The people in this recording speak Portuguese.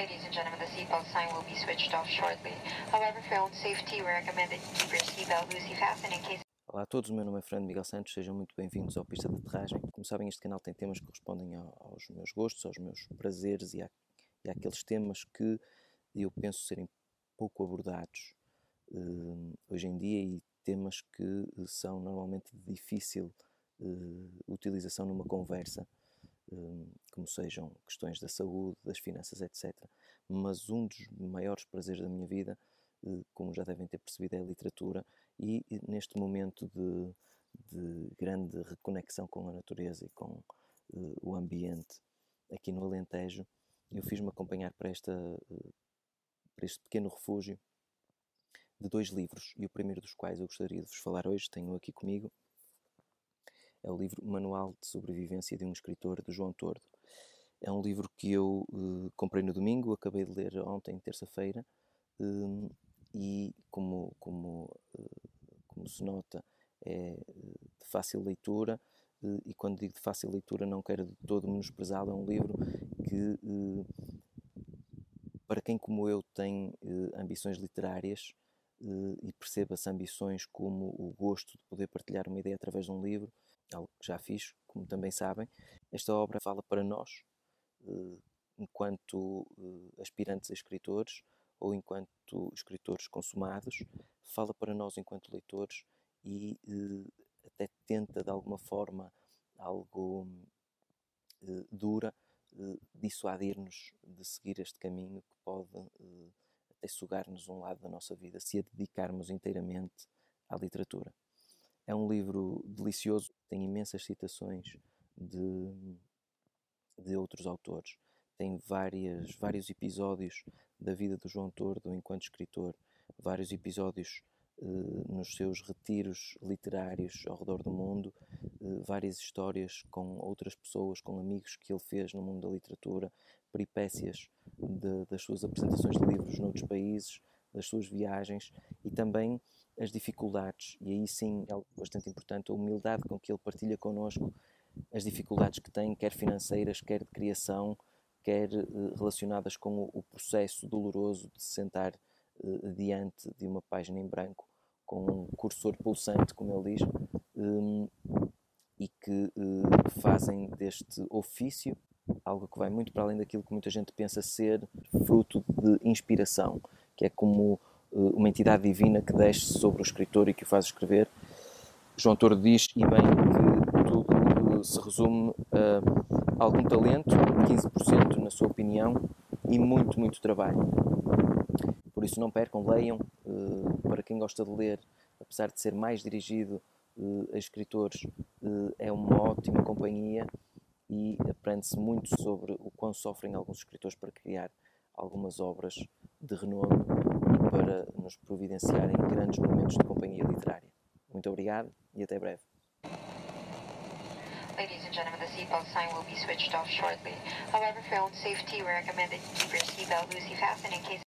Ladies and gentlemen, the seatbelt sign will be switched off shortly. However, for own safety, we recommend that you keep your seatbelt loosely fastened in case Olá a todos, o meu nome é Fernando Miguel Santos, sejam muito bem-vindos ao Pista de Aterragem. Como sabem, este canal tem temas que correspondem aos meus gostos, aos meus prazeres e, e àqueles temas que eu penso serem pouco abordados uh, hoje em dia e temas que uh, são normalmente de difícil uh, utilização numa conversa, como sejam questões da saúde, das finanças, etc. Mas um dos maiores prazeres da minha vida como já devem ter percebido, é a literatura, e neste momento de, de grande reconexão com a natureza e com uh, o ambiente aqui no Alentejo, eu fiz-me acompanhar para, esta, uh, para este pequeno refúgio de dois livros, e o primeiro dos quais eu gostaria de vos falar hoje, tenho aqui comigo, é o livro Manual de Sobrevivência de um Escritor, de João Tordo. É um livro que eu uh, comprei no domingo, acabei de ler ontem, terça-feira, e como, como, eh, como se nota é eh, de fácil leitura eh, e quando digo de fácil leitura não quero de todo menosprezá-lo, é um livro que para quem como eu tem ambições literárias e perceba as ambições como o gosto de poder partilhar uma ideia através de um livro, algo que já fiz, como também sabem, esta obra fala para nós, enquanto aspirantes a escritores, ou enquanto escritores consumados, fala para nós enquanto leitores e eh, até tenta de alguma forma algo eh, dura eh, dissuadir-nos de seguir este caminho que pode eh, até sugar-nos um lado da nossa vida se a dedicarmos inteiramente à literatura. É um livro delicioso, tem imensas citações de, de outros autores. Tem várias, vários episódios da vida do João Tordo enquanto escritor, vários episódios uh, nos seus retiros literários ao redor do mundo, uh, várias histórias com outras pessoas, com amigos que ele fez no mundo da literatura, peripécias de, das suas apresentações de livros noutros países, das suas viagens e também as dificuldades, e aí sim é algo bastante importante, a humildade com que ele partilha connosco as dificuldades que tem, quer financeiras, quer de criação, quer eh, relacionadas com o processo doloroso de se sentar eh, diante de uma página em branco com um cursor pulsante, como ele diz, um, e que uh, fazem deste ofício algo que vai muito para além daquilo que muita gente pensa ser fruto de inspiração, que é como uma entidade divina que desce sobre o escritor e que o faz escrever. João Toro diz, e bem, que tudo uh, se resume a algum talento, 15% na sua opinião, e muito, muito trabalho. Por isso não percam, leiam. Eh, para quem gosta de ler, apesar de ser mais dirigido eh, a escritores, eh, é uma ótima companhia e aprende-se muito sobre o quão sofrem alguns escritores para criar algumas obras de renome para nos providenciarem grandes momentos de companhia literária. Muito obrigado e até breve. Ladies and gentlemen, the seatbelt sign will be switched off shortly. However, for own safety, we recommend that you keep your seatbelt loosely fastened in case